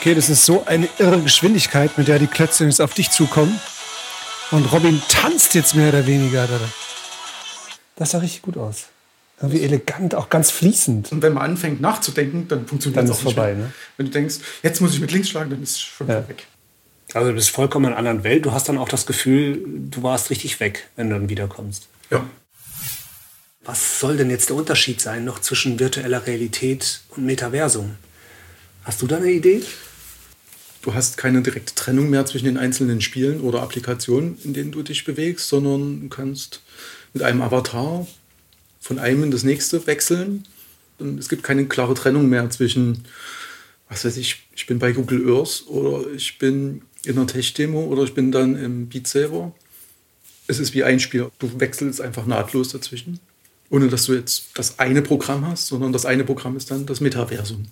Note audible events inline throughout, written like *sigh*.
Okay, das ist so eine irre Geschwindigkeit, mit der die Klötze jetzt auf dich zukommen. Und Robin tanzt jetzt mehr oder weniger. Das sah richtig gut aus. Irgendwie elegant, auch ganz fließend. Und wenn man anfängt nachzudenken, dann funktioniert Dann es ist auch nicht vorbei, mehr. ne? Wenn du denkst, jetzt muss ich mit links schlagen, dann ist es schon Ja. weg. Also du bist vollkommen in einer anderen Welt. Du hast dann auch das Gefühl, du warst richtig weg, wenn du dann wiederkommst. Ja. Was soll denn jetzt der Unterschied sein noch zwischen virtueller Realität und Metaversum? Hast du da eine Idee? Du hast keine direkte Trennung mehr zwischen den einzelnen Spielen oder Applikationen, in denen du dich bewegst, sondern du kannst mit einem Avatar von einem in das nächste wechseln. Und es gibt keine klare Trennung mehr zwischen, was weiß ich, ich bin bei Google Earth oder ich bin in einer Tech-Demo oder ich bin dann im Beat Saber. Es ist wie ein Spiel. Du wechselst einfach nahtlos dazwischen, ohne dass du jetzt das eine Programm hast, sondern das eine Programm ist dann das Metaversum.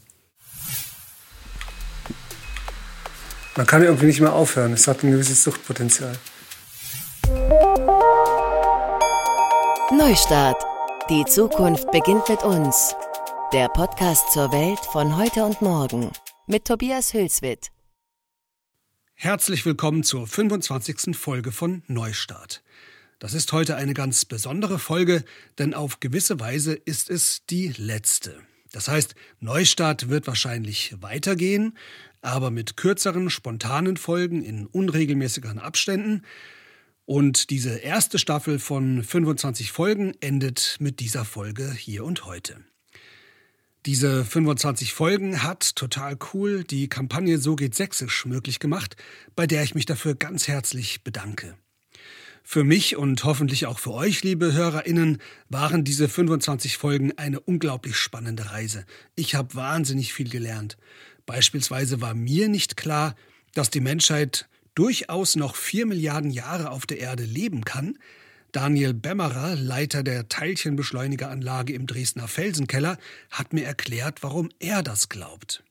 Man kann irgendwie nicht mehr aufhören. Es hat ein gewisses Suchtpotenzial. Neustart. Die Zukunft beginnt mit uns. Der Podcast zur Welt von heute und morgen. Mit Tobias Hülswit. Herzlich willkommen zur 25. Folge von Neustart. Das ist heute eine ganz besondere Folge, denn auf gewisse Weise ist es die letzte. Das heißt, Neustart wird wahrscheinlich weitergehen, aber mit kürzeren, spontanen Folgen in unregelmäßigeren Abständen. Und diese erste Staffel von 25 Folgen endet mit dieser Folge hier und heute. Diese 25 Folgen hat total cool die Kampagne So geht Sächsisch möglich gemacht, bei der ich mich dafür ganz herzlich bedanke. Für mich und hoffentlich auch für euch, liebe HörerInnen, waren diese 25 Folgen eine unglaublich spannende Reise. Ich habe wahnsinnig viel gelernt. Beispielsweise war mir nicht klar, dass die Menschheit durchaus noch vier Milliarden Jahre auf der Erde leben kann. Daniel Bemmerer, Leiter der Teilchenbeschleunigeranlage im Dresdner Felsenkeller, hat mir erklärt, warum er das glaubt.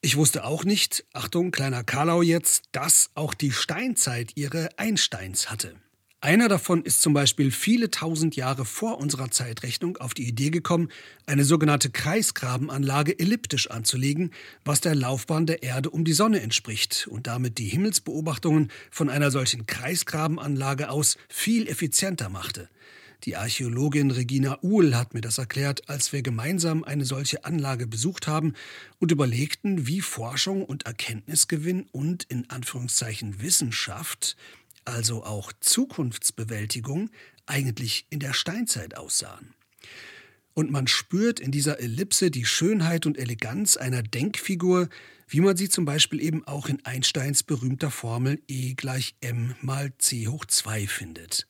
Ich wusste auch nicht, Achtung, kleiner Karlau jetzt, dass auch die Steinzeit ihre Einsteins hatte. Einer davon ist zum Beispiel viele tausend Jahre vor unserer Zeitrechnung auf die Idee gekommen, eine sogenannte Kreisgrabenanlage elliptisch anzulegen, was der Laufbahn der Erde um die Sonne entspricht und damit die Himmelsbeobachtungen von einer solchen Kreisgrabenanlage aus viel effizienter machte. Die Archäologin Regina Uhl hat mir das erklärt, als wir gemeinsam eine solche Anlage besucht haben und überlegten, wie Forschung und Erkenntnisgewinn und in Anführungszeichen Wissenschaft also auch Zukunftsbewältigung, eigentlich in der Steinzeit aussahen. Und man spürt in dieser Ellipse die Schönheit und Eleganz einer Denkfigur, wie man sie zum Beispiel eben auch in Einsteins berühmter Formel E gleich m mal c hoch 2 findet.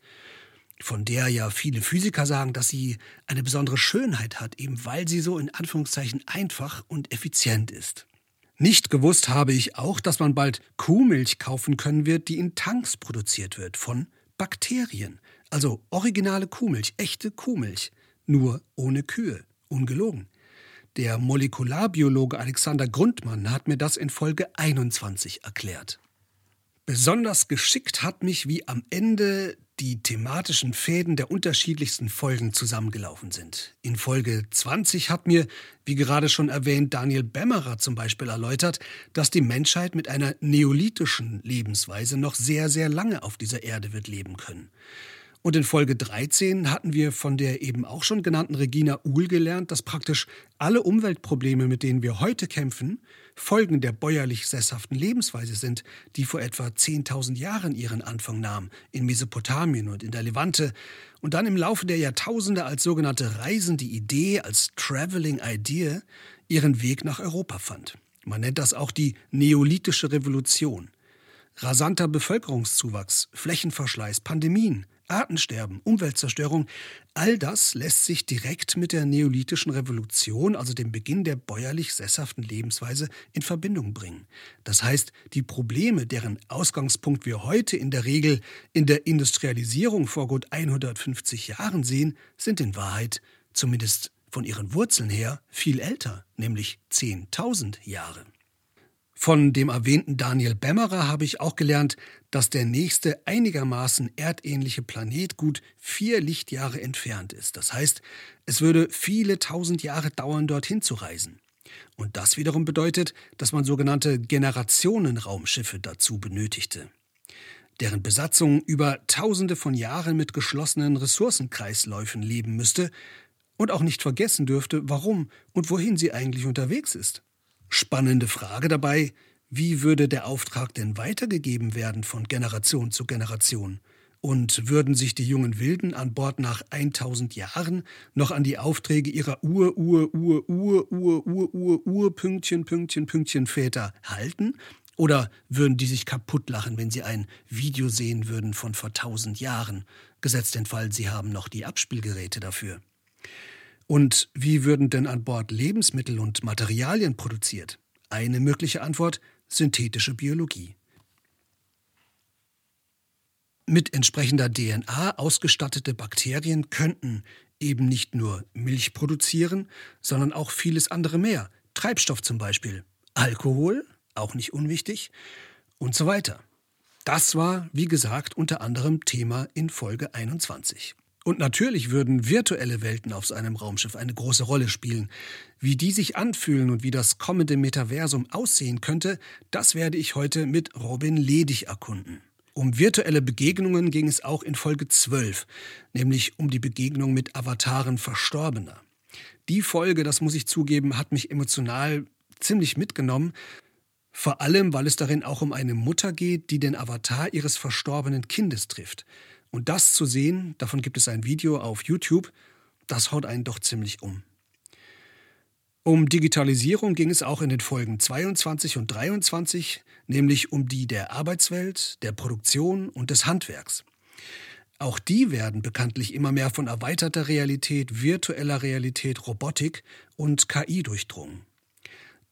Von der ja viele Physiker sagen, dass sie eine besondere Schönheit hat, eben weil sie so in Anführungszeichen einfach und effizient ist. Nicht gewusst habe ich auch, dass man bald Kuhmilch kaufen können wird, die in Tanks produziert wird von Bakterien. Also originale Kuhmilch, echte Kuhmilch, nur ohne Kühe, ungelogen. Der Molekularbiologe Alexander Grundmann hat mir das in Folge 21 erklärt. Besonders geschickt hat mich, wie am Ende die thematischen Fäden der unterschiedlichsten Folgen zusammengelaufen sind. In Folge 20 hat mir, wie gerade schon erwähnt, Daniel Bemmerer zum Beispiel erläutert, dass die Menschheit mit einer neolithischen Lebensweise noch sehr, sehr lange auf dieser Erde wird leben können. Und in Folge 13 hatten wir von der eben auch schon genannten Regina Uhl gelernt, dass praktisch alle Umweltprobleme, mit denen wir heute kämpfen, Folgen der bäuerlich sesshaften Lebensweise sind, die vor etwa 10.000 Jahren ihren Anfang nahm, in Mesopotamien und in der Levante, und dann im Laufe der Jahrtausende als sogenannte reisende Idee, als Traveling Idea, ihren Weg nach Europa fand. Man nennt das auch die Neolithische Revolution. Rasanter Bevölkerungszuwachs, Flächenverschleiß, Pandemien, Artensterben, Umweltzerstörung, all das lässt sich direkt mit der neolithischen Revolution, also dem Beginn der bäuerlich sesshaften Lebensweise, in Verbindung bringen. Das heißt, die Probleme, deren Ausgangspunkt wir heute in der Regel in der Industrialisierung vor gut 150 Jahren sehen, sind in Wahrheit, zumindest von ihren Wurzeln her, viel älter, nämlich 10.000 Jahre. Von dem erwähnten Daniel Bemmerer habe ich auch gelernt, dass der nächste einigermaßen erdähnliche Planet gut vier Lichtjahre entfernt ist. Das heißt, es würde viele tausend Jahre dauern, dorthin zu reisen. Und das wiederum bedeutet, dass man sogenannte Generationenraumschiffe dazu benötigte, deren Besatzung über Tausende von Jahren mit geschlossenen Ressourcenkreisläufen leben müsste und auch nicht vergessen dürfte, warum und wohin sie eigentlich unterwegs ist. Spannende Frage dabei, wie würde der Auftrag denn weitergegeben werden von Generation zu Generation? Und würden sich die jungen Wilden an Bord nach 1000 Jahren noch an die Aufträge ihrer Ur, Ur, Ur, Ur, Ur, Ur, Ur, Ur, Pünktchen, Pünktchen, Pünktchen Väter halten? Oder würden die sich kaputt lachen, wenn sie ein Video sehen würden von vor 1000 Jahren? Gesetzt den Fall, sie haben noch die Abspielgeräte dafür. Und wie würden denn an Bord Lebensmittel und Materialien produziert? Eine mögliche Antwort synthetische Biologie. Mit entsprechender DNA ausgestattete Bakterien könnten eben nicht nur Milch produzieren, sondern auch vieles andere mehr. Treibstoff zum Beispiel, Alkohol, auch nicht unwichtig, und so weiter. Das war, wie gesagt, unter anderem Thema in Folge 21. Und natürlich würden virtuelle Welten auf einem Raumschiff eine große Rolle spielen. Wie die sich anfühlen und wie das kommende Metaversum aussehen könnte, das werde ich heute mit Robin Ledig erkunden. Um virtuelle Begegnungen ging es auch in Folge 12, nämlich um die Begegnung mit Avataren Verstorbener. Die Folge, das muss ich zugeben, hat mich emotional ziemlich mitgenommen, vor allem weil es darin auch um eine Mutter geht, die den Avatar ihres verstorbenen Kindes trifft. Und das zu sehen, davon gibt es ein Video auf YouTube, das haut einen doch ziemlich um. Um Digitalisierung ging es auch in den Folgen 22 und 23, nämlich um die der Arbeitswelt, der Produktion und des Handwerks. Auch die werden bekanntlich immer mehr von erweiterter Realität, virtueller Realität, Robotik und KI durchdrungen.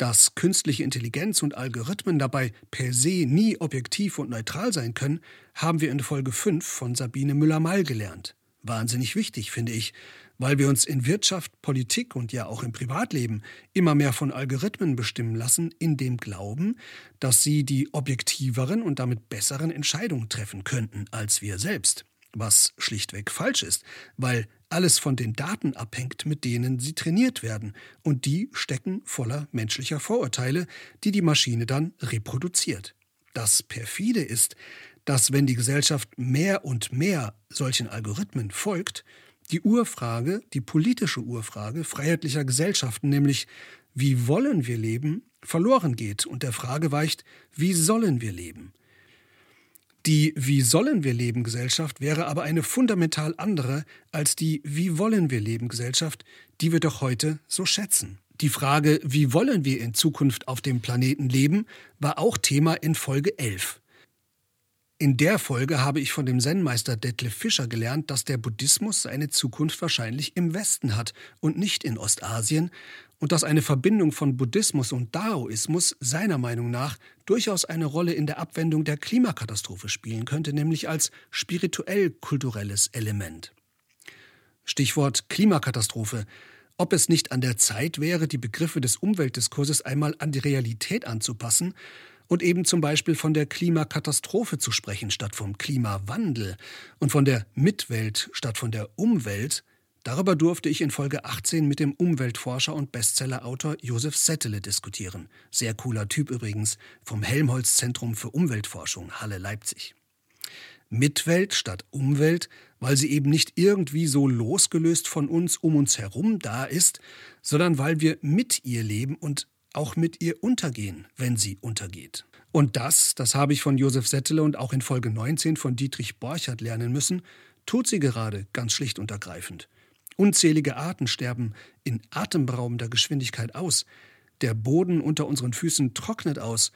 Dass künstliche Intelligenz und Algorithmen dabei per se nie objektiv und neutral sein können, haben wir in Folge 5 von Sabine Müller-Mall gelernt. Wahnsinnig wichtig, finde ich, weil wir uns in Wirtschaft, Politik und ja auch im Privatleben immer mehr von Algorithmen bestimmen lassen, in dem Glauben, dass sie die objektiveren und damit besseren Entscheidungen treffen könnten als wir selbst. Was schlichtweg falsch ist, weil alles von den Daten abhängt, mit denen sie trainiert werden, und die stecken voller menschlicher Vorurteile, die die Maschine dann reproduziert. Das perfide ist, dass wenn die Gesellschaft mehr und mehr solchen Algorithmen folgt, die Urfrage, die politische Urfrage freiheitlicher Gesellschaften, nämlich wie wollen wir leben, verloren geht und der Frage weicht, wie sollen wir leben. Die Wie sollen wir leben Gesellschaft wäre aber eine fundamental andere als die Wie wollen wir leben Gesellschaft, die wir doch heute so schätzen. Die Frage, wie wollen wir in Zukunft auf dem Planeten leben, war auch Thema in Folge 11. In der Folge habe ich von dem Zen-Meister Detlef Fischer gelernt, dass der Buddhismus seine Zukunft wahrscheinlich im Westen hat und nicht in Ostasien und dass eine Verbindung von Buddhismus und Daoismus seiner Meinung nach durchaus eine Rolle in der Abwendung der Klimakatastrophe spielen könnte, nämlich als spirituell-kulturelles Element. Stichwort Klimakatastrophe. Ob es nicht an der Zeit wäre, die Begriffe des Umweltdiskurses einmal an die Realität anzupassen und eben zum Beispiel von der Klimakatastrophe zu sprechen statt vom Klimawandel und von der Mitwelt statt von der Umwelt, darüber durfte ich in Folge 18 mit dem Umweltforscher und Bestsellerautor Josef Settele diskutieren. Sehr cooler Typ übrigens, vom Helmholtz Zentrum für Umweltforschung Halle Leipzig. Mitwelt statt Umwelt, weil sie eben nicht irgendwie so losgelöst von uns um uns herum da ist, sondern weil wir mit ihr leben und auch mit ihr untergehen, wenn sie untergeht. Und das, das habe ich von Josef Settele und auch in Folge 19 von Dietrich Borchardt lernen müssen, tut sie gerade ganz schlicht und ergreifend. Unzählige Arten sterben in atemberaubender Geschwindigkeit aus. Der Boden unter unseren Füßen trocknet aus.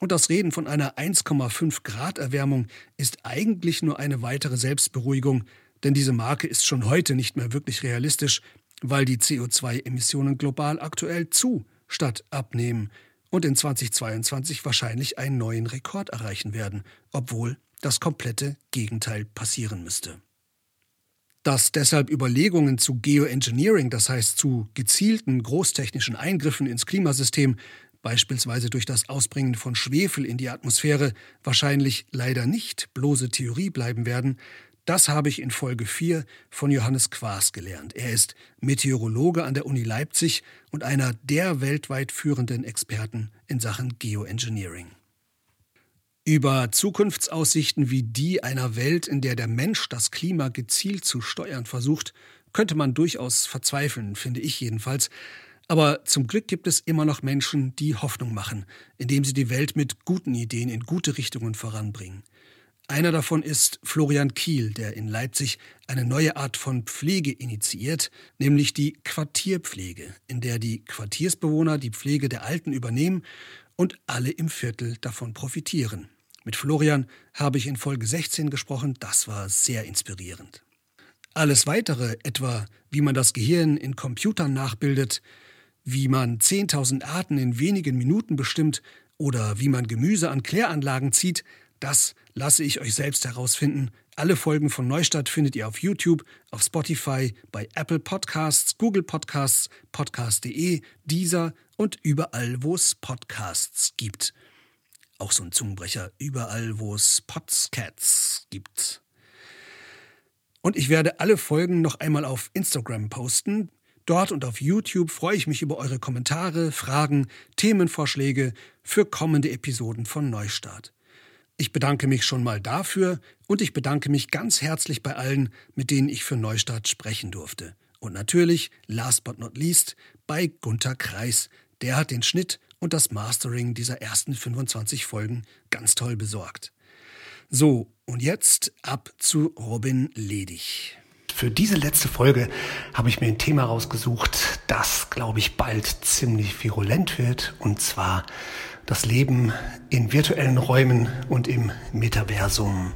Und das Reden von einer 1,5 Grad Erwärmung ist eigentlich nur eine weitere Selbstberuhigung, denn diese Marke ist schon heute nicht mehr wirklich realistisch, weil die CO2-Emissionen global aktuell zu statt abnehmen und in 2022 wahrscheinlich einen neuen Rekord erreichen werden, obwohl das komplette Gegenteil passieren müsste. Dass deshalb Überlegungen zu Geoengineering, das heißt zu gezielten großtechnischen Eingriffen ins Klimasystem, beispielsweise durch das Ausbringen von Schwefel in die Atmosphäre, wahrscheinlich leider nicht bloße Theorie bleiben werden, Das habe ich in Folge 4 von Johannes Quaas gelernt. Er ist Meteorologe an der Uni Leipzig und einer der weltweit führenden Experten in Sachen Geoengineering. Über Zukunftsaussichten wie die einer Welt, in der der Mensch das Klima gezielt zu steuern versucht, könnte man durchaus verzweifeln, finde ich jedenfalls. Aber zum Glück gibt es immer noch Menschen, die Hoffnung machen, indem sie die Welt mit guten Ideen in gute Richtungen voranbringen. Einer davon ist Florian Kiel, der in Leipzig eine neue Art von Pflege initiiert, nämlich die Quartierpflege, in der die Quartiersbewohner die Pflege der Alten übernehmen und alle im Viertel davon profitieren. Mit Florian habe ich in Folge 16 gesprochen, das war sehr inspirierend. Alles weitere, etwa wie man das Gehirn in Computern nachbildet, wie man 10.000 Arten in wenigen Minuten bestimmt oder wie man Gemüse an Kläranlagen zieht, das lasse ich euch selbst herausfinden. Alle Folgen von Neustadt findet ihr auf YouTube, auf Spotify, bei Apple Podcasts, Google Podcasts, podcast.de, Deezer und überall, wo es Podcasts gibt. Auch so ein Zungenbrecher. Überall, wo es Podscats gibt. Und ich werde alle Folgen noch einmal auf Instagram posten. Dort und auf YouTube freue ich mich über eure Kommentare, Fragen, Themenvorschläge für kommende Episoden von Neustart. Ich bedanke mich schon mal dafür und ich bedanke mich ganz herzlich bei allen, mit denen ich für Neustart sprechen durfte. Und natürlich, last but not least, bei Gunther Kreis. Der hat den Schnitt und das Mastering dieser ersten 25 Folgen ganz toll besorgt. So, und jetzt ab zu Robin Ledig. Für diese letzte Folge habe ich mir ein Thema rausgesucht, das, glaube ich, bald ziemlich virulent wird, und zwar das Leben in virtuellen Räumen und im Metaversum.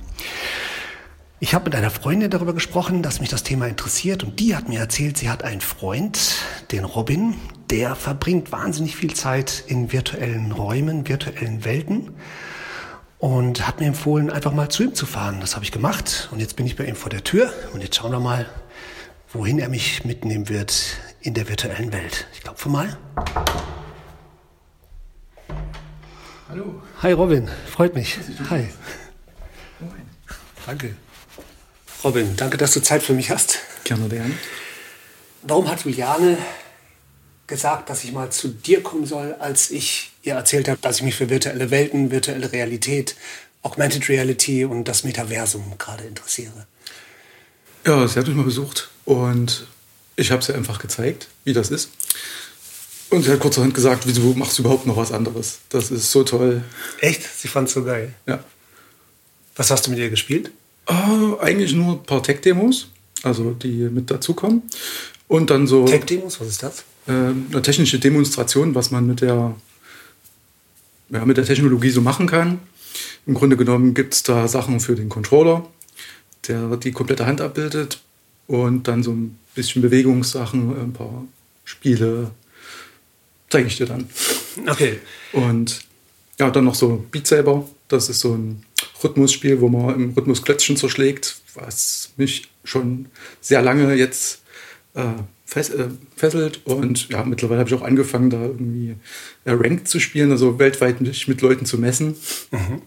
Ich habe mit einer Freundin darüber gesprochen, dass mich das Thema interessiert und die hat mir erzählt, sie hat einen Freund, den Robin, der verbringt wahnsinnig viel Zeit in virtuellen Räumen, virtuellen Welten und hat mir empfohlen, einfach mal zu ihm zu fahren. Das habe ich gemacht und jetzt bin ich bei ihm vor der Tür und jetzt schauen wir mal, wohin er mich mitnehmen wird in der virtuellen Welt. Ich klopfe mal. Hallo. Hi Robin, freut mich. Hi. Danke. Robin, danke, dass du Zeit für mich hast. Gerne, gerne. Warum hat Juliane gesagt, dass ich mal zu dir kommen soll, als ich ihr erzählt habe, dass ich mich für virtuelle Welten, virtuelle Realität, Augmented Reality und das Metaversum gerade interessiere? Ja, sie hat mich mal besucht und ich habe sie einfach gezeigt, wie das ist. Und sie hat kurzerhand gesagt, wieso machst du überhaupt noch was anderes? Das ist so toll. Echt? Sie fand es so geil. Ja. Was hast du mit ihr gespielt? Oh, eigentlich nur ein paar Tech-Demos, also die mit dazukommen. Und dann so. Tech-Demos, was ist das? Äh, eine technische Demonstration, was man mit der, ja, mit der Technologie so machen kann. Im Grunde genommen gibt es da Sachen für den Controller, der die komplette Hand abbildet. Und dann so ein bisschen Bewegungssachen, ein paar Spiele, zeige ich dir dann. Okay. Und ja, dann noch so Beat Saber. Das ist so ein Rhythmusspiel, wo man im Rhythmus Klötzchen zerschlägt, was mich schon sehr lange jetzt äh, fess, äh, fesselt. Und ja, mittlerweile habe ich auch angefangen, da irgendwie äh, Ranked zu spielen, also weltweit mich mit Leuten zu messen. Mhm.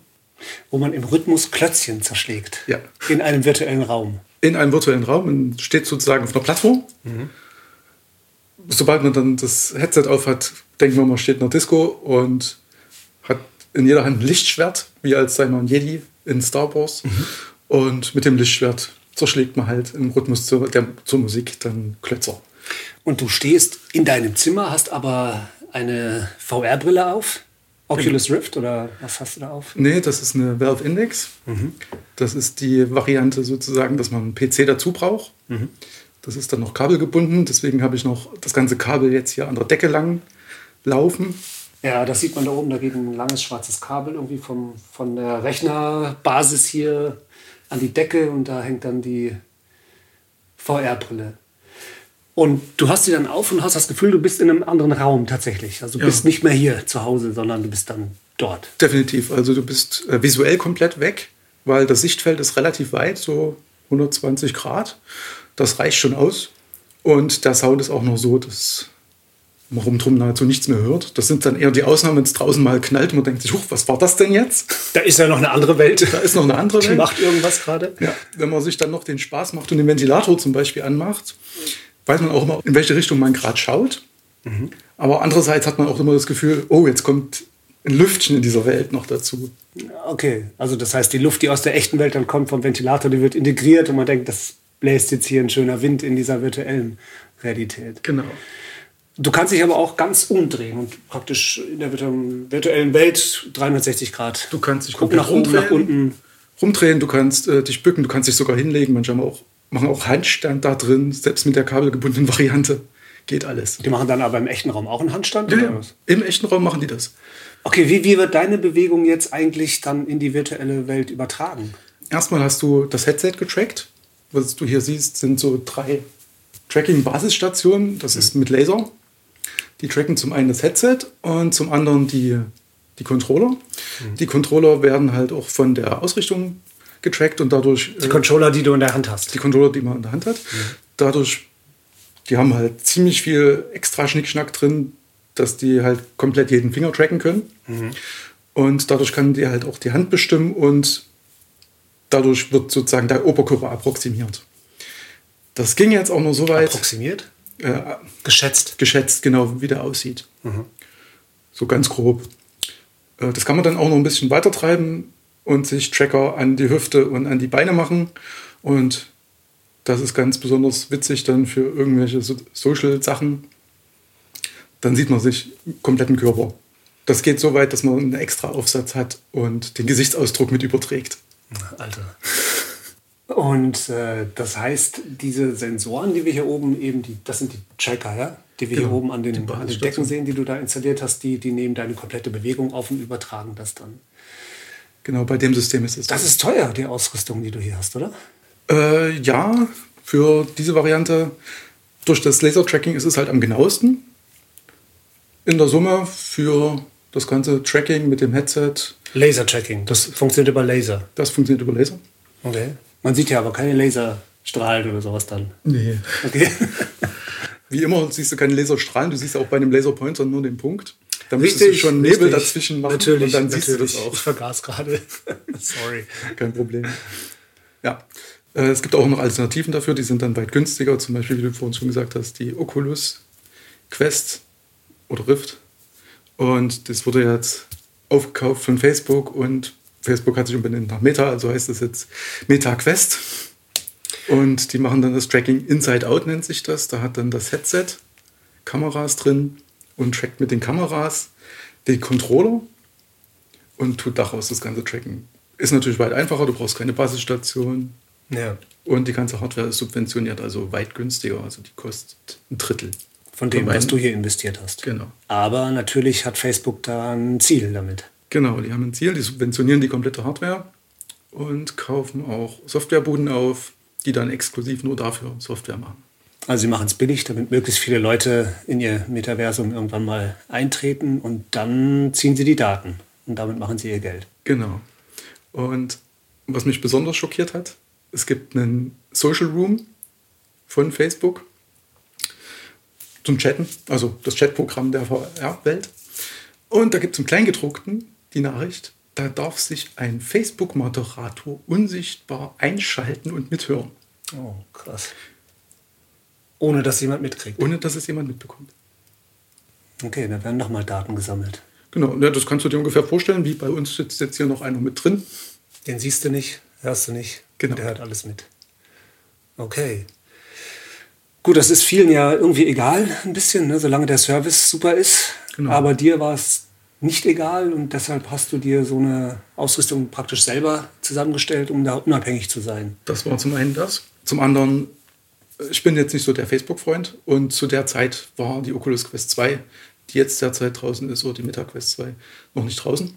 Wo man im Rhythmus Klötzchen zerschlägt. Ja. In einem virtuellen Raum. In einem virtuellen Raum. Man steht sozusagen auf einer Plattform. Mhm. Sobald man dann das Headset auf hat, denkt man, man steht in einer Disco und in jeder Hand ein Lichtschwert, wie als sei man Jedi in Star Wars. Mhm. Und mit dem Lichtschwert zerschlägt man halt im Rhythmus zur, der, zur Musik dann Klötzer. Und du stehst in deinem Zimmer, hast aber eine VR-Brille auf? Oculus Rift oder was hast du da auf? Nee, das ist eine Valve Index. Mhm. Das ist die Variante sozusagen, dass man einen PC dazu braucht. Mhm. Das ist dann noch kabelgebunden, deswegen habe ich noch das ganze Kabel jetzt hier an der Decke lang laufen. Ja, das sieht man da oben, da geht ein langes schwarzes Kabel irgendwie vom, von der Rechnerbasis hier an die Decke und da hängt dann die VR-Brille. Und du hast sie dann auf und hast das Gefühl, du bist in einem anderen Raum tatsächlich. Also du ja. bist nicht mehr hier zu Hause, sondern du bist dann dort. Definitiv. Also du bist äh, visuell komplett weg, weil das Sichtfeld ist relativ weit, so 120 Grad. Das reicht schon aus. Und der Sound ist auch noch so, dass man rumdrum nahezu nichts mehr hört. Das sind dann eher die Ausnahmen, wenn es draußen mal knallt und man denkt sich, huch, was war das denn jetzt? Da ist ja noch eine andere Welt. Da ist noch eine andere Welt. Die macht irgendwas gerade. Ja, wenn man sich dann noch den Spaß macht und den Ventilator zum Beispiel anmacht, weiß man auch immer, in welche Richtung man gerade schaut. Mhm. Aber andererseits hat man auch immer das Gefühl, oh, jetzt kommt ein Lüftchen in dieser Welt noch dazu. Okay, also das heißt, die Luft, die aus der echten Welt dann kommt vom Ventilator, die wird integriert und man denkt, das bläst jetzt hier ein schöner Wind in dieser virtuellen Realität. Genau. Du kannst dich aber auch ganz umdrehen und praktisch in der virtuellen Welt 360 Grad. Du kannst dich gucken nach oben, nach unten. Rumdrehen, du kannst äh, dich bücken, du kannst dich sogar hinlegen. Manche haben auch, machen auch Handstand da drin, selbst mit der kabelgebundenen *laughs* Variante. Geht alles. Die machen dann aber im echten Raum auch einen Handstand? Ja, ja. Im echten Raum machen die das. Okay, wie, wie wird deine Bewegung jetzt eigentlich dann in die virtuelle Welt übertragen? Erstmal hast du das Headset getrackt. Was du hier siehst, sind so drei Tracking-Basisstationen. Das ist mit Laser. Die tracken zum einen das Headset und zum anderen die, die Controller. Mhm. Die Controller werden halt auch von der Ausrichtung getrackt und dadurch. Die Controller, die du in der Hand hast. Die Controller, die man in der Hand hat. Mhm. Dadurch, die haben halt ziemlich viel extra Schnickschnack drin, dass die halt komplett jeden Finger tracken können. Mhm. Und dadurch kann die halt auch die Hand bestimmen und dadurch wird sozusagen der Oberkörper approximiert. Das ging jetzt auch nur so weit. Approximiert? Äh, geschätzt. Geschätzt, genau, wie der aussieht. Mhm. So ganz grob. Äh, das kann man dann auch noch ein bisschen weiter treiben und sich Tracker an die Hüfte und an die Beine machen. Und das ist ganz besonders witzig dann für irgendwelche Social-Sachen. Dann sieht man sich kompletten Körper. Das geht so weit, dass man einen extra Aufsatz hat und den Gesichtsausdruck mit überträgt. Alter. Und äh, das heißt, diese Sensoren, die wir hier oben eben, die, das sind die Tracker, ja? die wir genau, hier oben an den, an den Decken sehen, die du da installiert hast, die, die nehmen deine komplette Bewegung auf und übertragen das dann. Genau, bei dem System ist es. Das ist teuer, die Ausrüstung, die du hier hast, oder? Äh, ja, für diese Variante, durch das Laser-Tracking ist es halt am genauesten. In der Summe für das ganze Tracking mit dem Headset. Laser-Tracking, das funktioniert über Laser. Das funktioniert über Laser. Okay. Man sieht ja aber keine Laserstrahlen oder sowas dann. Nee. Okay. *laughs* Wie immer siehst du keine Laserstrahlen, du siehst auch bei einem Laserpointer nur den Punkt. Da müsstest richtig, du schon Nebel richtig. dazwischen machen natürlich, und dann natürlich. siehst du das auch. Ich vergaß gerade. *laughs* Sorry. Kein Problem. Ja. Äh, es gibt auch noch Alternativen dafür, die sind dann weit günstiger. Zum Beispiel, wie du vorhin schon gesagt hast, die Oculus Quest oder Rift. Und das wurde jetzt aufgekauft von Facebook und Facebook hat sich umbenannt nach Meta, also heißt das jetzt Meta Quest. Und die machen dann das Tracking Inside Out, nennt sich das. Da hat dann das Headset Kameras drin und trackt mit den Kameras den Controller und tut daraus das ganze Tracken. Ist natürlich weit einfacher, du brauchst keine Basisstation. Ja. Und die ganze Hardware ist subventioniert, also weit günstiger. Also die kostet ein Drittel. Von dem, was du hier investiert hast. Genau. Aber natürlich hat Facebook da ein Ziel damit. Genau, die haben ein Ziel, die subventionieren die komplette Hardware und kaufen auch Softwarebuden auf, die dann exklusiv nur dafür Software machen. Also sie machen es billig, damit möglichst viele Leute in ihr Metaversum irgendwann mal eintreten und dann ziehen sie die Daten und damit machen sie ihr Geld. Genau. Und was mich besonders schockiert hat, es gibt einen Social Room von Facebook zum Chatten, also das Chatprogramm der VR-Welt. Und da gibt es im Kleingedruckten die Nachricht, da darf sich ein Facebook-Moderator unsichtbar einschalten und mithören. Oh, krass. Ohne dass jemand mitkriegt. Ohne dass es jemand mitbekommt. Okay, dann werden nochmal Daten gesammelt. Genau, ja, das kannst du dir ungefähr vorstellen, wie bei uns sitzt jetzt hier noch einer mit drin. Den siehst du nicht, hörst du nicht. Genau. Der hört alles mit. Okay. Gut, das ist vielen ja irgendwie egal, ein bisschen, ne, solange der Service super ist. Genau. Aber dir war es nicht egal und deshalb hast du dir so eine Ausrüstung praktisch selber zusammengestellt, um da unabhängig zu sein. Das war zum einen das. Zum anderen, ich bin jetzt nicht so der Facebook-Freund und zu der Zeit war die Oculus Quest 2, die jetzt derzeit draußen ist, oder die Meta Quest 2, noch nicht draußen.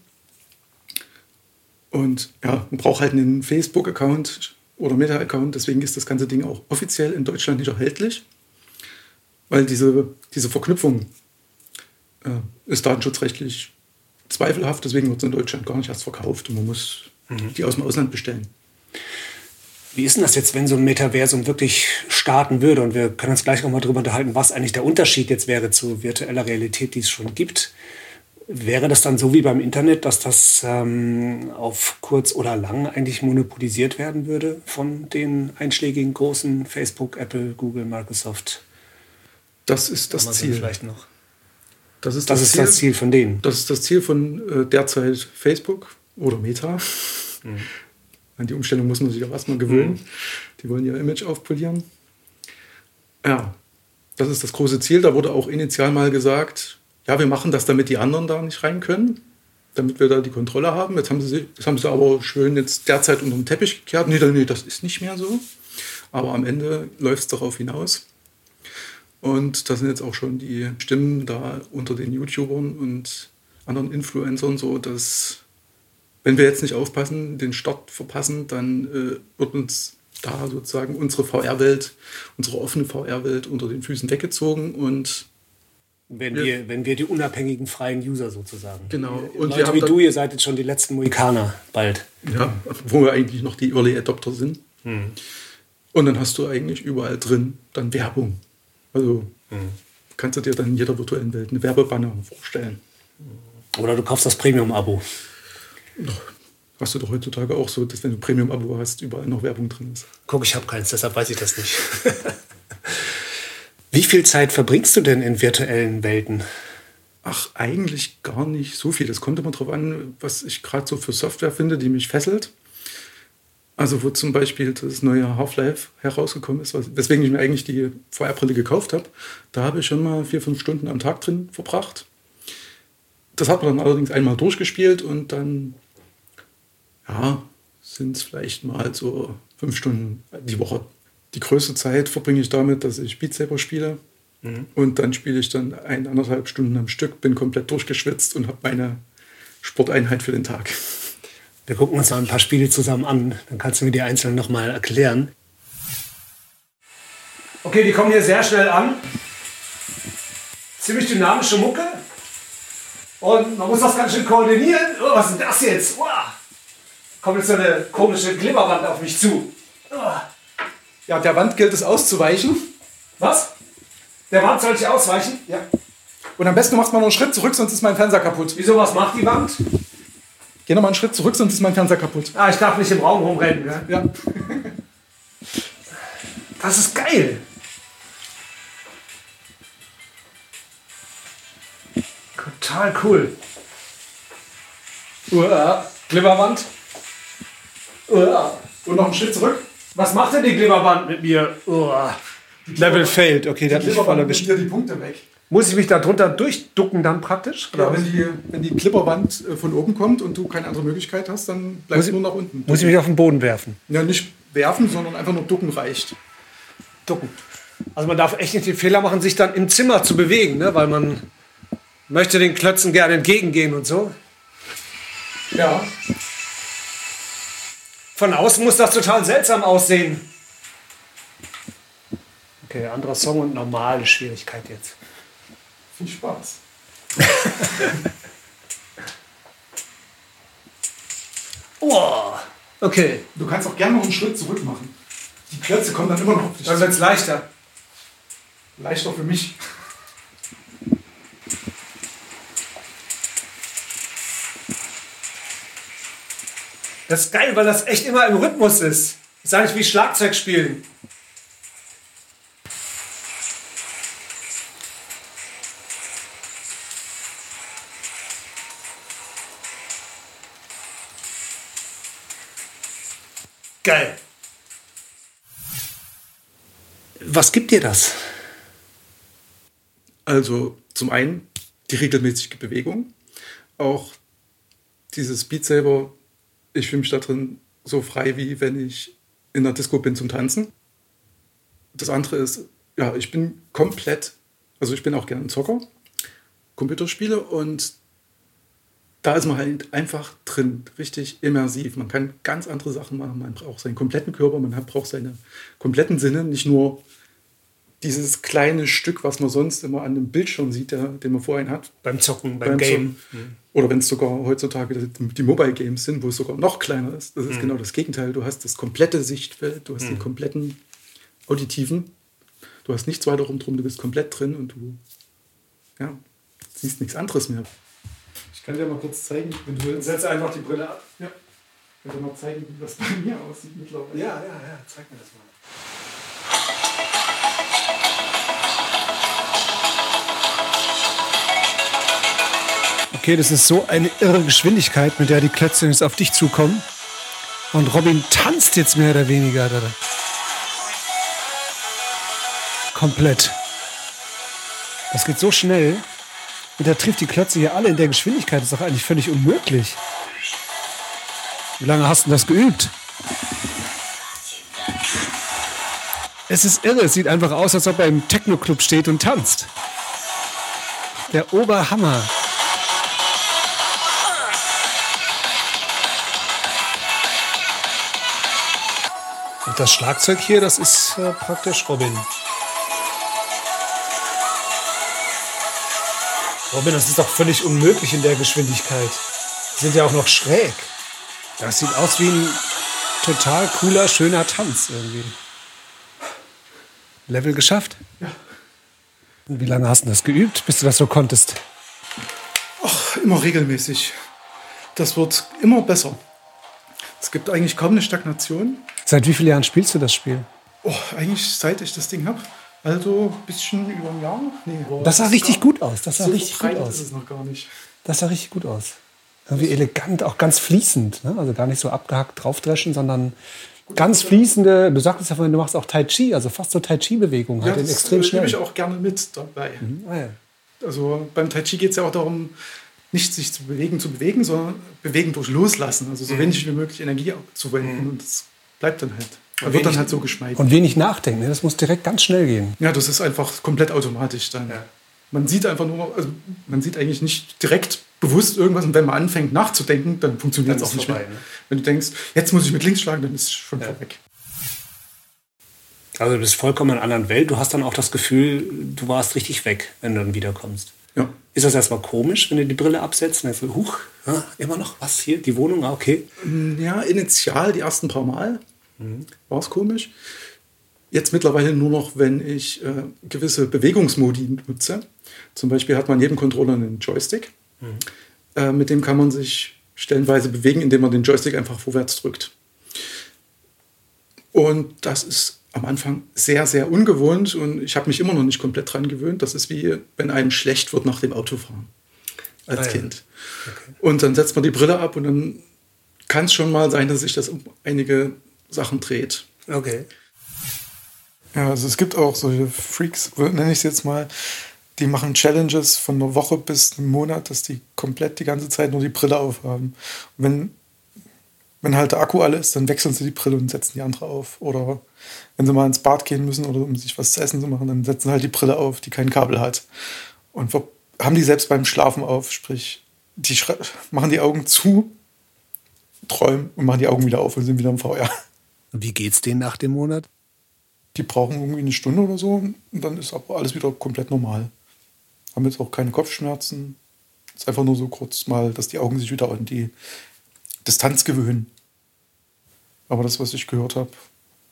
Und ja, man braucht halt einen Facebook-Account oder Meta-Account, deswegen ist das ganze Ding auch offiziell in Deutschland nicht erhältlich, weil diese, diese Verknüpfung äh, ist datenschutzrechtlich zweifelhaft, deswegen wird es in Deutschland gar nicht erst verkauft und man muss mhm. die aus dem Ausland bestellen. Wie ist denn das jetzt, wenn so ein Metaversum wirklich starten würde? Und wir können uns gleich noch mal darüber unterhalten, was eigentlich der Unterschied jetzt wäre zu virtueller Realität, die es schon gibt. Wäre das dann so wie beim Internet, dass das ähm, auf kurz oder lang eigentlich monopolisiert werden würde von den einschlägigen großen Facebook, Apple, Google, Microsoft? Das ist das Amazon Ziel. Vielleicht noch. Das ist Das, das, ist Ziel. das Ziel von denen. Das ist das Ziel von äh, derzeit Facebook oder Meta. An die Umstellung muss man sich auch erstmal gewöhnen. Die wollen ihr Image aufpolieren. Ja, das ist das große Ziel. Da wurde auch initial mal gesagt, ja, wir machen das, damit die anderen da nicht rein können, damit wir da die Kontrolle haben. Jetzt haben sie, das haben sie aber schön jetzt derzeit unter den Teppich gekehrt. Nee, nee, das ist nicht mehr so. Aber am Ende läuft es darauf hinaus. Und da sind jetzt auch schon die Stimmen da unter den YouTubern und anderen Influencern so, dass wenn wir jetzt nicht aufpassen, den Start verpassen, dann äh, wird uns da sozusagen unsere VR-Welt, unsere offene VR-Welt unter den Füßen weggezogen und Wenn, wir, wenn wir die unabhängigen freien User sozusagen. Genau. Und Leute wie du, ihr seid jetzt schon die letzten Mohikaner bald. ja, wo wir eigentlich noch die Early Adopter sind. Und dann hast du eigentlich überall drin dann Werbung. Also kannst du dir dann in jeder virtuellen Welt eine Werbebanner vorstellen. Oder du kaufst das Premium-Abo. Hast du doch heutzutage auch so, dass wenn du Premium-Abo hast, überall noch Werbung drin ist. Guck, ich habe keins, deshalb weiß ich das nicht. *laughs* Wie viel Zeit verbringst du denn in virtuellen Welten? Ach, eigentlich gar nicht so viel. Das kommt immer drauf an, was ich gerade so für Software finde, die mich fesselt. Also wo zum Beispiel das neue Half-Life herausgekommen ist, weswegen ich mir eigentlich die VR-Brille gekauft habe, da habe ich schon mal vier, fünf Stunden am Tag drin verbracht. Das hat man dann allerdings einmal durchgespielt und dann, ja, sind es vielleicht mal so fünf Stunden die Woche. Die größte Zeit verbringe ich damit, dass ich Beat Saber spiele. Und dann spiele ich dann eineinhalb Stunden am Stück, bin komplett durchgeschwitzt und habe meine Sporteinheit für den Tag. Wir gucken uns mal ein paar Spiele zusammen an, dann kannst du mir die einzelnen nochmal erklären. Okay, die kommen hier sehr schnell an. Ziemlich dynamische Mucke. Und man muss das ganz schön koordinieren. Oh, was ist denn das jetzt? Wow. Kommt jetzt so eine komische Glibberwand auf mich zu. Ja, der Wand gilt es auszuweichen. Was? Der Wand soll ich ausweichen? Ja. Und am besten machst du mal noch einen Schritt zurück, sonst ist mein Fernseher kaputt. Wieso, was macht die Wand? Geh noch mal einen Schritt zurück, sonst ist mein Fernseher kaputt. Ah, ich darf nicht im Raum rumrennen. Gell? Ja. Das ist geil. Total cool. Uah, Glibberwand. Uah. Und noch einen Schritt zurück. Was macht denn die Glibberwand mit mir? Uah. Level failed. Okay, der hat mich voll erwischt. die Punkte weg. Muss ich mich da drunter durchducken dann praktisch? Ja, wenn die, wenn die Klipperwand äh, von oben kommt und du keine andere Möglichkeit hast, dann bleibst du nur nach unten. Muss ich mich auf den Boden werfen? Ja, nicht werfen, sondern einfach nur ducken reicht. Ducken. Also man darf echt nicht den Fehler machen, sich dann im Zimmer zu bewegen, ne? weil man möchte den Klötzen gerne entgegengehen und so. Ja. Von außen muss das total seltsam aussehen. Okay, anderer Song und normale Schwierigkeit jetzt. Viel Spaß. *laughs* Oh, okay. Du kannst auch gerne noch einen Schritt zurück machen. Die Klötze kommen dann immer noch auf dich Dann wird es leichter. Leichter für mich. Das ist geil, weil das echt immer im Rhythmus ist. Das ist eigentlich wie Schlagzeug spielen. Geil. Was gibt dir das? Also zum einen die regelmäßige Bewegung, auch dieses Beat Saber, ich fühle mich da drin so frei, wie wenn ich in der Disco bin zum Tanzen. Das andere ist, ja, ich bin komplett, also ich bin auch gerne ein Zocker, Computerspiele und da ist man halt einfach drin, richtig immersiv. Man kann ganz andere Sachen machen. Man braucht seinen kompletten Körper, man braucht seine kompletten Sinne, nicht nur dieses kleine Stück, was man sonst immer an dem Bildschirm sieht, der, den man vorhin hat. Beim Zocken, beim, beim Game. Zocken. Oder wenn es sogar heutzutage die Mobile Games sind, wo es sogar noch kleiner ist. Das ist mhm. genau das Gegenteil. Du hast das komplette Sichtfeld, du hast mhm. den kompletten auditiven. Du hast nichts weiter drum, du bist komplett drin und du ja, siehst nichts anderes mehr. Ich kann dir mal kurz zeigen, wenn du willst. Setze einfach die Brille ab. Ja. Ich kann dir mal zeigen, wie das bei mir aussieht mittlerweile. Ja, ja, ja, zeig mir das mal. Okay, das ist so eine irre Geschwindigkeit, mit der die Klötze jetzt auf dich zukommen. Und Robin tanzt jetzt mehr oder weniger. Komplett. Das geht so schnell. Und er trifft die Klötze hier alle in der Geschwindigkeit. Das ist doch eigentlich völlig unmöglich. Wie lange hast du das geübt? Es ist irre. Es sieht einfach aus, als ob er im Techno-Club steht und tanzt. Der Oberhammer. Und das Schlagzeug hier, das ist äh, praktisch Robin. Robin, das ist doch völlig unmöglich in der Geschwindigkeit. Die sind ja auch noch schräg. Das sieht aus wie ein total cooler, schöner Tanz irgendwie. Level geschafft? Ja. Und wie lange hast du das geübt, bis du das so konntest? Ach, immer regelmäßig. Das wird immer besser. Es gibt eigentlich kaum eine Stagnation. Seit wie vielen Jahren spielst du das Spiel? Oh, eigentlich seit ich das Ding habe. Also ein bisschen über ein Jahr. Nee, das sah richtig gut aus. Das sah so richtig gut aus. Ist es noch gar nicht. Das sah richtig gut aus. Irgendwie elegant, auch ganz fließend. Ne? Also gar nicht so abgehackt draufdreschen, sondern ganz fließende. Du sagtest ja vorhin, du machst auch Tai Chi, also fast so Tai Chi-Bewegungen. Halt ja, das extrem schnell. ich auch gerne mit dabei. Mhm. Ah, ja. Also beim Tai Chi geht es ja auch darum, nicht sich zu bewegen, zu bewegen, sondern bewegen durch Loslassen. Also so mhm. wenig wie möglich Energie zu wenden. Mhm. Und das bleibt dann halt. Und wird dann halt so geschmeidig. Und wenig nachdenken. Ne? Das muss direkt ganz schnell gehen. Ja, das ist einfach komplett automatisch dann. Ja. Man sieht einfach nur, also man sieht eigentlich nicht direkt bewusst irgendwas und wenn man anfängt nachzudenken, dann funktioniert es auch nicht vorbei, mehr. Ne? Wenn du denkst, jetzt muss ich mit links schlagen, dann ist es schon ja. weg. Also du bist vollkommen in einer anderen Welt. Du hast dann auch das Gefühl, du warst richtig weg, wenn du dann wiederkommst. Ja. Ist das erstmal komisch, wenn du die Brille absetzt? Und dann huch, ja, immer noch was hier, die Wohnung, ah, okay. Ja, initial die ersten paar Mal mhm. war es komisch. Jetzt mittlerweile nur noch, wenn ich äh, gewisse Bewegungsmodi nutze. Zum Beispiel hat man neben Controller einen Joystick. Mhm. Äh, mit dem kann man sich stellenweise bewegen, indem man den Joystick einfach vorwärts drückt. Und das ist am Anfang sehr, sehr ungewohnt und ich habe mich immer noch nicht komplett dran gewöhnt. Das ist wie, wenn einem schlecht wird nach dem Autofahren als ah, ja. Kind. Okay. Und dann setzt man die Brille ab und dann kann es schon mal sein, dass sich das um einige Sachen dreht. Okay. Ja, also es gibt auch solche Freaks, nenne ich es jetzt mal, die machen Challenges von einer Woche bis einem Monat, dass die komplett die ganze Zeit nur die Brille aufhaben. Und wenn, wenn halt der Akku alle ist, dann wechseln sie die Brille und setzen die andere auf. Oder wenn sie mal ins Bad gehen müssen oder um sich was zu essen zu machen, dann setzen sie halt die Brille auf, die kein Kabel hat. Und haben die selbst beim Schlafen auf, sprich, die machen die Augen zu, träumen und machen die Augen wieder auf und sind wieder im VR. Wie geht's denen nach dem Monat? Die brauchen irgendwie eine Stunde oder so und dann ist aber alles wieder komplett normal. Haben jetzt auch keine Kopfschmerzen. Es ist einfach nur so kurz mal, dass die Augen sich wieder an die Distanz gewöhnen. Aber das, was ich gehört habe,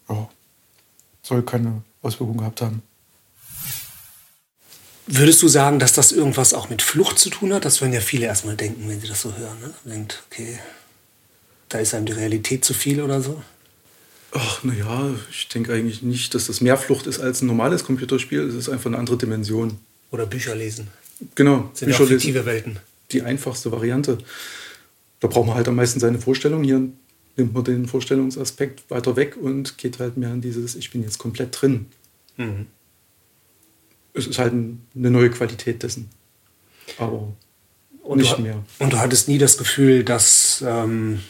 ja, soll keine Auswirkungen gehabt haben. Würdest du sagen, dass das irgendwas auch mit Flucht zu tun hat? Das würden ja viele erstmal denken, wenn sie das so hören. Ne? Denkt, okay, da ist einem die Realität zu viel oder so? Ach, naja, ich denke eigentlich nicht, dass das mehr Flucht ist als ein normales Computerspiel. Es ist einfach eine andere Dimension. Oder Bücher lesen. Genau, das sind Bücher ja fiktive. Welten. Die einfachste Variante. Da braucht man halt am meisten seine Vorstellung. Hier nimmt man den Vorstellungsaspekt weiter weg und geht halt mehr in dieses, ich bin jetzt komplett drin. Mhm. Es ist halt eine neue Qualität dessen. Aber und nicht du, mehr. Und du hattest nie das Gefühl, dass ähm,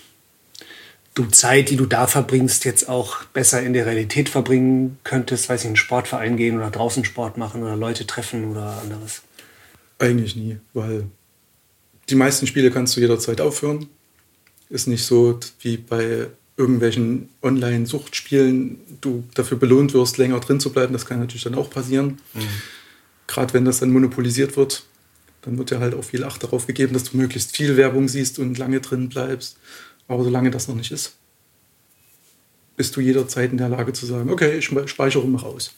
du Zeit, die du da verbringst, jetzt auch besser in der Realität verbringen könntest, weiß ich, in einen Sportverein gehen oder draußen Sport machen oder Leute treffen oder anderes? Eigentlich nie, weil die meisten Spiele kannst du jederzeit aufhören. Ist nicht so wie bei irgendwelchen Online-Suchtspielen du dafür belohnt wirst, länger drin zu bleiben. Das kann natürlich dann auch passieren. Mhm. Gerade wenn das dann monopolisiert wird, dann wird ja halt auch viel Acht darauf gegeben, dass du möglichst viel Werbung siehst und lange drin bleibst. Aber solange das noch nicht ist, bist du jederzeit in der Lage zu sagen, okay, ich speichere mal aus.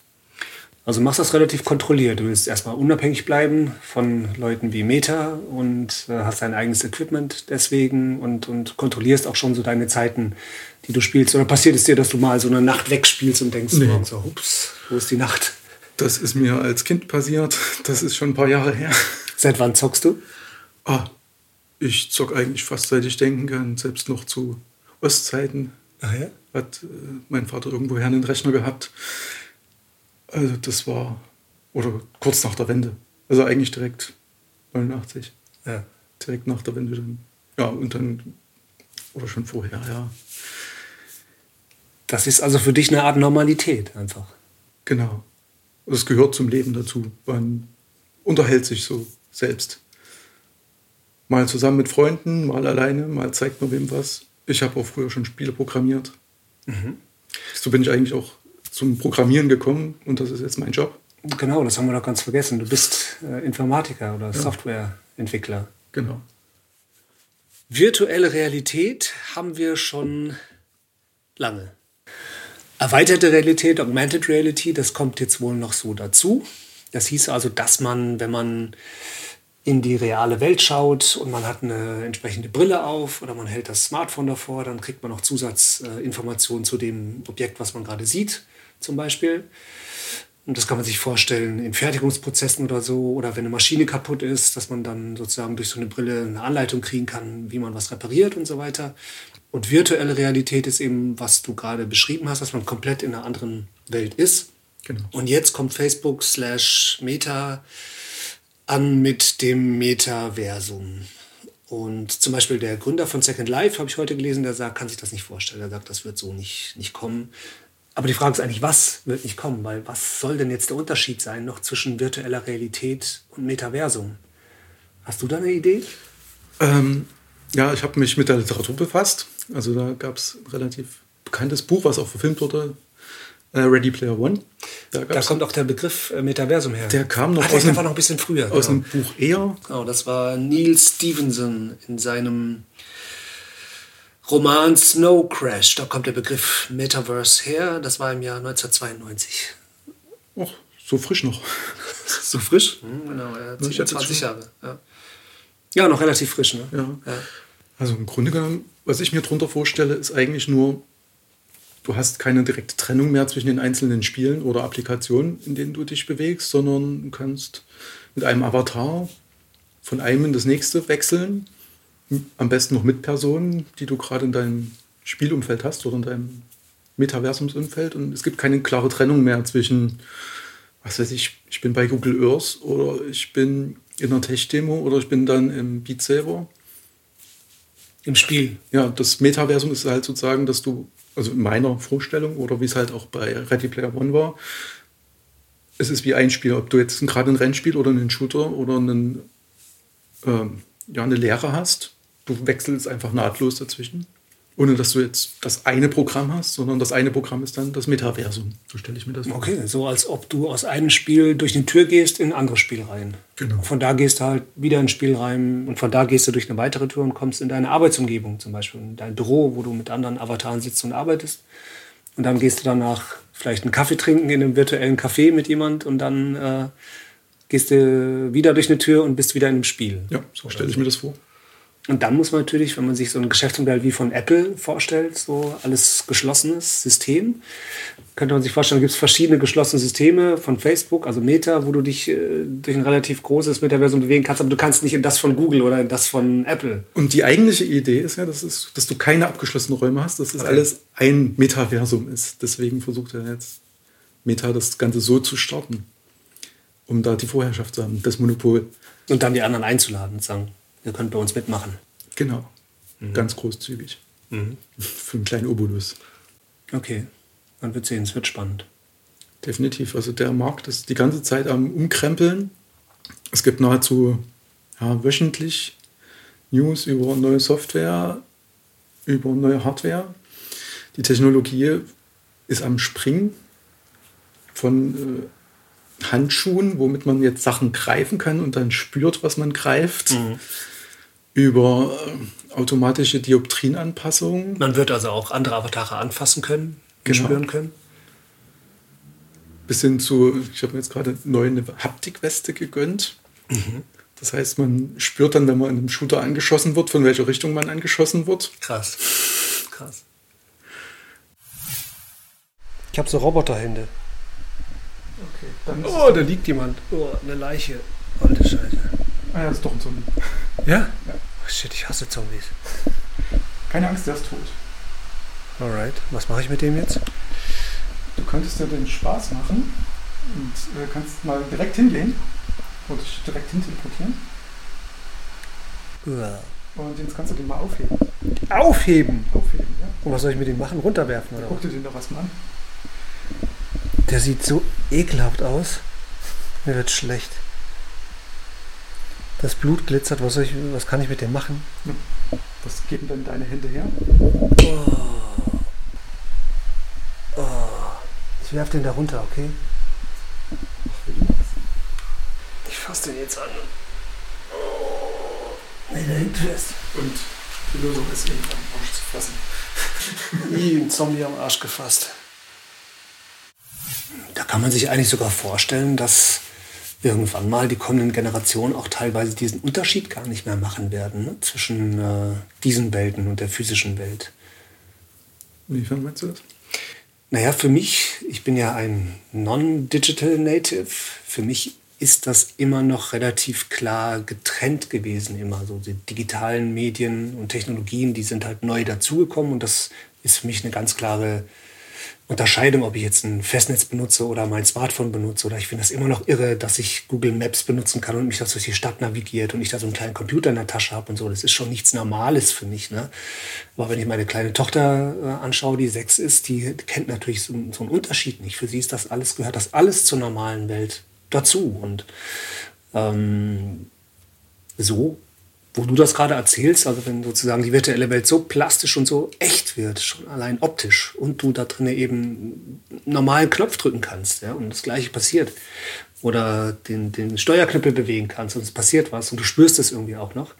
Also machst das relativ kontrolliert. Du willst erstmal unabhängig bleiben von Leuten wie Meta und äh, hast dein eigenes Equipment deswegen und, und kontrollierst auch schon so deine Zeiten, die du spielst. Oder passiert es dir, dass du mal so eine Nacht wegspielst und denkst, nee. oh, so, ups, wo ist die Nacht? Das ist mir als Kind passiert. Das ist schon ein paar Jahre her. Seit wann zockst du? Ah, ich zock eigentlich fast seit ich denken kann, selbst noch zu Ostzeiten. Ach ja? Hat äh, mein Vater irgendwoher einen Rechner gehabt also das war, oder kurz nach der Wende. Also eigentlich direkt 89. Ja. Direkt nach der Wende dann. Ja, und dann, oder schon vorher, ja. Das ist also für dich eine Art Normalität einfach. Genau. Das gehört zum Leben dazu. Man unterhält sich so selbst. Mal zusammen mit Freunden, mal alleine, mal zeigt man wem was. Ich habe auch früher schon Spiele programmiert. Mhm. So bin ich eigentlich auch zum Programmieren gekommen und das ist jetzt mein Job. Genau, das haben wir doch ganz vergessen. Du bist äh, Informatiker oder ja. Softwareentwickler. Genau. Virtuelle Realität haben wir schon lange. Erweiterte Realität, Augmented Reality, das kommt jetzt wohl noch so dazu. Das hieß also, dass man, wenn man in die reale Welt schaut und man hat eine entsprechende Brille auf oder man hält das Smartphone davor, dann kriegt man noch Zusatzinformationen zu dem Objekt, was man gerade sieht zum Beispiel. Und das kann man sich vorstellen in Fertigungsprozessen oder so, oder wenn eine Maschine kaputt ist, dass man dann sozusagen durch so eine Brille eine Anleitung kriegen kann, wie man was repariert und so weiter. Und virtuelle Realität ist eben, was du gerade beschrieben hast, dass man komplett in einer anderen Welt ist. Genau. Und jetzt kommt Facebook slash Meta an mit dem Metaversum. Und zum Beispiel der Gründer von Second Life, habe ich heute gelesen, der sagt, kann sich das nicht vorstellen. Er sagt, das wird so nicht, nicht kommen. Aber die Frage ist eigentlich, was wird nicht kommen? Weil was soll denn jetzt der Unterschied sein noch zwischen virtueller Realität und Metaversum? Hast du da eine Idee? Ähm, ja, ich habe mich mit der Literatur befasst. Also da gab es ein relativ bekanntes Buch, was auch verfilmt wurde, Ready Player One. Da, da kommt auch der Begriff äh, Metaversum her. Der kam noch ah, aus, einem, noch ein bisschen früher. Aus genau. einem Buch eher. Genau, das war Neil Stevenson in seinem Roman Snow Crash, da kommt der Begriff Metaverse her, das war im Jahr 1992. Och, so frisch noch. *laughs* so frisch? Hm, genau, hat 20 Jahre. Ja. ja. noch relativ frisch. Ne? Ja. ja. Also im Grunde genommen, was ich mir darunter vorstelle, ist eigentlich nur, du hast keine direkte Trennung mehr zwischen den einzelnen Spielen oder Applikationen, in denen du dich bewegst, sondern du kannst mit einem Avatar von einem in das nächste wechseln am besten noch mit Personen, die du gerade in deinem Spielumfeld hast oder in deinem Metaversumsumfeld. Und es gibt keine klare Trennung mehr zwischen, was weiß ich, ich bin bei Google Earth oder ich bin in einer Tech-Demo oder ich bin dann im Beat Saber. Im Spiel. Ja, das Metaversum ist halt sozusagen, dass du, also in meiner Vorstellung oder wie es halt auch bei Ready Player One war, es ist wie ein Spiel, ob du jetzt gerade ein Rennspiel oder einen Shooter oder einen, ähm, ja, eine Lehre hast du wechselst einfach nahtlos dazwischen. Ohne dass du jetzt das eine Programm hast, sondern das eine Programm ist dann das Metaversum. So stelle ich mir das vor. Okay, so als ob du aus einem Spiel durch eine Tür gehst in ein anderes Spiel rein. Genau. Von da gehst du halt wieder ins Spiel rein und von da gehst du durch eine weitere Tür und kommst in deine Arbeitsumgebung, zum Beispiel in dein Büro, wo du mit anderen Avataren sitzt und arbeitest. Und dann gehst du danach vielleicht einen Kaffee trinken in einem virtuellen Café mit jemand und dann äh, gehst du wieder durch eine Tür und bist wieder in einem Spiel. Ja, so stelle ich mir das vor. Und dann muss man natürlich, wenn man sich so ein Geschäftsmodell wie von Apple vorstellt, so alles geschlossenes System, könnte man sich vorstellen, da gibt es verschiedene geschlossene Systeme von Facebook, also Meta, wo du dich äh, durch ein relativ großes Metaversum bewegen kannst, aber du kannst nicht in das von Google oder in das von Apple. Und die eigentliche Idee ist ja, dass, es, dass du keine abgeschlossenen Räume hast, dass es okay. alles ein Metaversum ist. Deswegen versucht er jetzt Meta das Ganze so zu starten, um da die Vorherrschaft zu haben, das Monopol. Und dann die anderen einzuladen sagen, ihr könnt bei uns mitmachen. Genau. Mhm. Ganz großzügig. Mhm. *laughs* Für einen kleinen Obolus. Okay. Man wird sehen, es wird spannend. Definitiv. Also der Markt ist die ganze Zeit am Umkrempeln. Es gibt nahezu ja, wöchentlich News über neue Software, über neue Hardware. Die Technologie ist am Springen von äh, Handschuhen, womit man jetzt Sachen greifen kann und dann spürt, was man greift, mhm. Über äh, automatische Dioptrienanpassungen. Man wird also auch andere Avatare anfassen können, genau. spüren können. Bis hin zu, ich habe mir jetzt gerade neu eine Haptikweste gegönnt. Mhm. Das heißt, man spürt dann, wenn man in einem Shooter angeschossen wird, von welcher Richtung man angeschossen wird. Krass. Krass. Ich habe so Roboterhände. Okay, oh, da liegt jemand. Oh, eine Leiche. Alte Scheiße. Ah ja, das ist doch ein Zombie. Ja? ja. Oh, shit, ich hasse Zombies. Keine Angst, der ist tot. Alright, was mache ich mit dem jetzt? Du könntest dir den Spaß machen und äh, kannst mal direkt hingehen und direkt hin teleportieren. Ja. Und jetzt kannst du den mal aufheben. Aufheben? Aufheben, ja. Und was soll ich mit dem machen? Runterwerfen oder? Guck dir den doch was mal an. Der sieht so ekelhaft aus. Mir wird schlecht. Das Blut glitzert. Was, soll ich, was kann ich mit dem machen? Was geben denn deine Hände her? Oh. Oh. Ich werfe den da runter, okay? Ich fasse den jetzt an. Oh. Nee, der hängt fest. Und die Lösung ist ihn am Arsch zu fassen. *laughs* Wie ein Zombie am Arsch gefasst. Da kann man sich eigentlich sogar vorstellen, dass irgendwann mal die kommenden Generationen auch teilweise diesen Unterschied gar nicht mehr machen werden ne? zwischen äh, diesen Welten und der physischen Welt. Inwiefern meinst du das? Naja, für mich, ich bin ja ein Non-Digital Native, für mich ist das immer noch relativ klar getrennt gewesen, immer so die digitalen Medien und Technologien, die sind halt neu dazugekommen und das ist für mich eine ganz klare Unterscheidung, ob ich jetzt ein Festnetz benutze oder mein Smartphone benutze. Oder ich finde das immer noch irre, dass ich Google Maps benutzen kann und mich das durch die Stadt navigiert und ich da so einen kleinen Computer in der Tasche habe und so. Das ist schon nichts Normales für mich. Ne? Aber wenn ich meine kleine Tochter äh, anschaue, die sechs ist, die kennt natürlich so, so, einen Unterschied nicht. Für sie ist das alles, gehört das alles zur normalen Welt dazu. Und ähm, so wo du das gerade erzählst, also wenn sozusagen die virtuelle Welt so plastisch und so echt wird, schon allein optisch, und du da drin eben normalen Knopf drücken kannst, ja, und das Gleiche passiert. Oder den, den Steuerknüppel bewegen kannst und es passiert was und du spürst es irgendwie auch noch.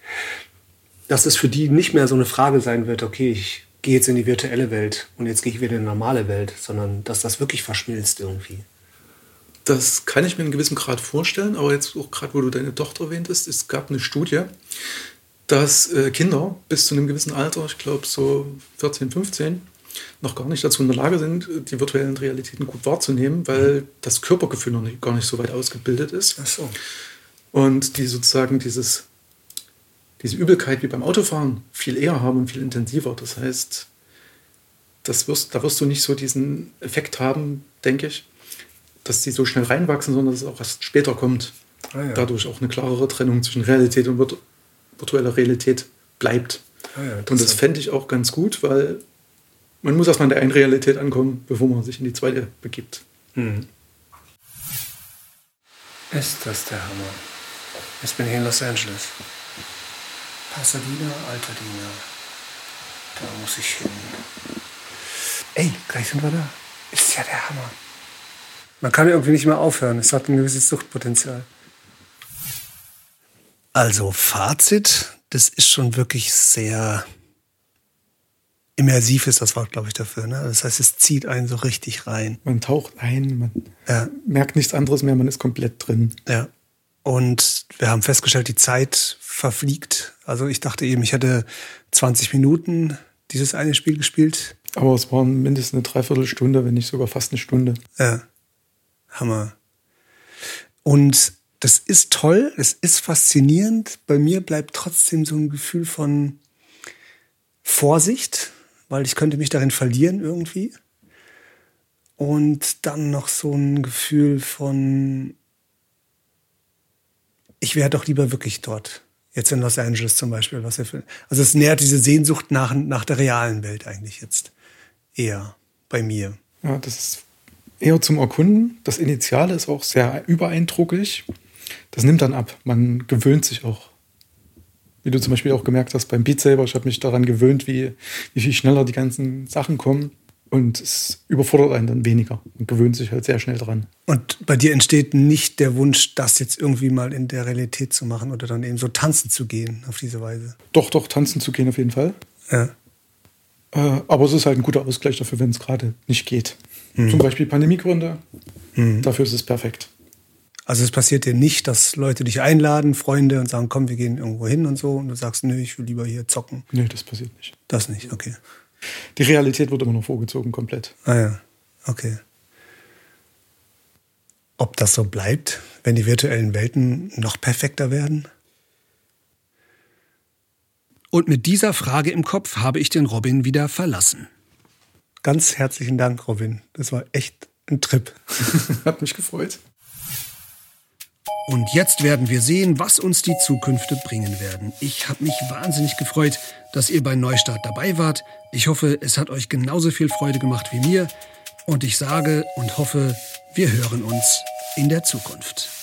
Dass es für die nicht mehr so eine Frage sein wird, okay, ich gehe jetzt in die virtuelle Welt und jetzt gehe ich wieder in die normale Welt, sondern dass das wirklich verschmilzt irgendwie. Das kann ich mir in gewissem Grad vorstellen, aber jetzt auch gerade, wo du deine Tochter erwähntest, es gab eine Studie, dass äh, Kinder bis zu einem gewissen Alter, ich glaube so 14, 15, noch gar nicht dazu in der Lage sind, die virtuellen Realitäten gut wahrzunehmen, weil das Körpergefühl noch nicht, gar nicht so weit ausgebildet ist. Ach so. Und die sozusagen dieses, diese Übelkeit wie beim Autofahren viel eher haben und viel intensiver. Das heißt, das wirst, da wirst du nicht so diesen Effekt haben, denke ich, dass die so schnell reinwachsen, sondern dass es auch erst später kommt. Ah, ja. Dadurch auch eine klarere Trennung zwischen Realität und virtueller Realität bleibt. Ah, ja, und das fände ich auch ganz gut, weil man muss erstmal in der einen Realität ankommen, bevor man sich in die zweite begibt. Hm. Ist das der Hammer? Jetzt bin ich in Los Angeles. Pasadena, Altadena. Da muss ich hin. Ey, gleich sind wir da. Ist ja der Hammer. Man kann irgendwie nicht mehr aufhören. Es hat ein gewisses Suchtpotenzial. Also Fazit, das ist schon wirklich sehr immersiv ist das Wort, glaube ich, dafür. Ne? Das heißt, es zieht einen so richtig rein. Man taucht ein, man ja. merkt nichts anderes mehr, man ist komplett drin. Ja. Und wir haben festgestellt, die Zeit verfliegt. Also ich dachte eben, ich hätte 20 Minuten dieses eine Spiel gespielt. Aber es waren mindestens eine Dreiviertelstunde, wenn nicht sogar fast eine Stunde. Ja. Hammer. Und das ist toll, es ist faszinierend. Bei mir bleibt trotzdem so ein Gefühl von Vorsicht, weil ich könnte mich darin verlieren irgendwie. Und dann noch so ein Gefühl von, ich wäre doch lieber wirklich dort. Jetzt in Los Angeles zum Beispiel. Was für, also es nährt diese Sehnsucht nach, nach der realen Welt eigentlich jetzt eher bei mir. Ja, das ist eher zum Erkunden. Das Initiale ist auch sehr übereindruckig. Das nimmt dann ab. Man gewöhnt sich auch. Wie du zum Beispiel auch gemerkt hast beim Beat Saber, ich habe mich daran gewöhnt, wie, wie viel schneller die ganzen Sachen kommen. Und es überfordert einen dann weniger und gewöhnt sich halt sehr schnell dran. Und bei dir entsteht nicht der Wunsch, das jetzt irgendwie mal in der Realität zu machen oder dann eben so tanzen zu gehen auf diese Weise? Doch, doch, tanzen zu gehen auf jeden Fall. Ja. Äh, aber es ist halt ein guter Ausgleich dafür, wenn es gerade nicht geht. Mhm. Zum Beispiel Pandemiegründe. Mhm. Dafür ist es perfekt. Also es passiert dir nicht, dass Leute dich einladen, Freunde, und sagen, komm, wir gehen irgendwo hin und so. Und du sagst, nö, ich will lieber hier zocken. Nee, das passiert nicht. Das nicht, okay. Die Realität wird immer noch vorgezogen, komplett. Ah ja, okay. Ob das so bleibt, wenn die virtuellen Welten noch perfekter werden? Und mit dieser Frage im Kopf habe ich den Robin wieder verlassen. Ganz herzlichen Dank, Robin. Das war echt ein Trip. *laughs* Hat mich gefreut. Und jetzt werden wir sehen, was uns die Zukünfte bringen werden. Ich habe mich wahnsinnig gefreut, dass ihr bei Neustart dabei wart. Ich hoffe, es hat euch genauso viel Freude gemacht wie mir. Und ich sage und hoffe, wir hören uns in der Zukunft.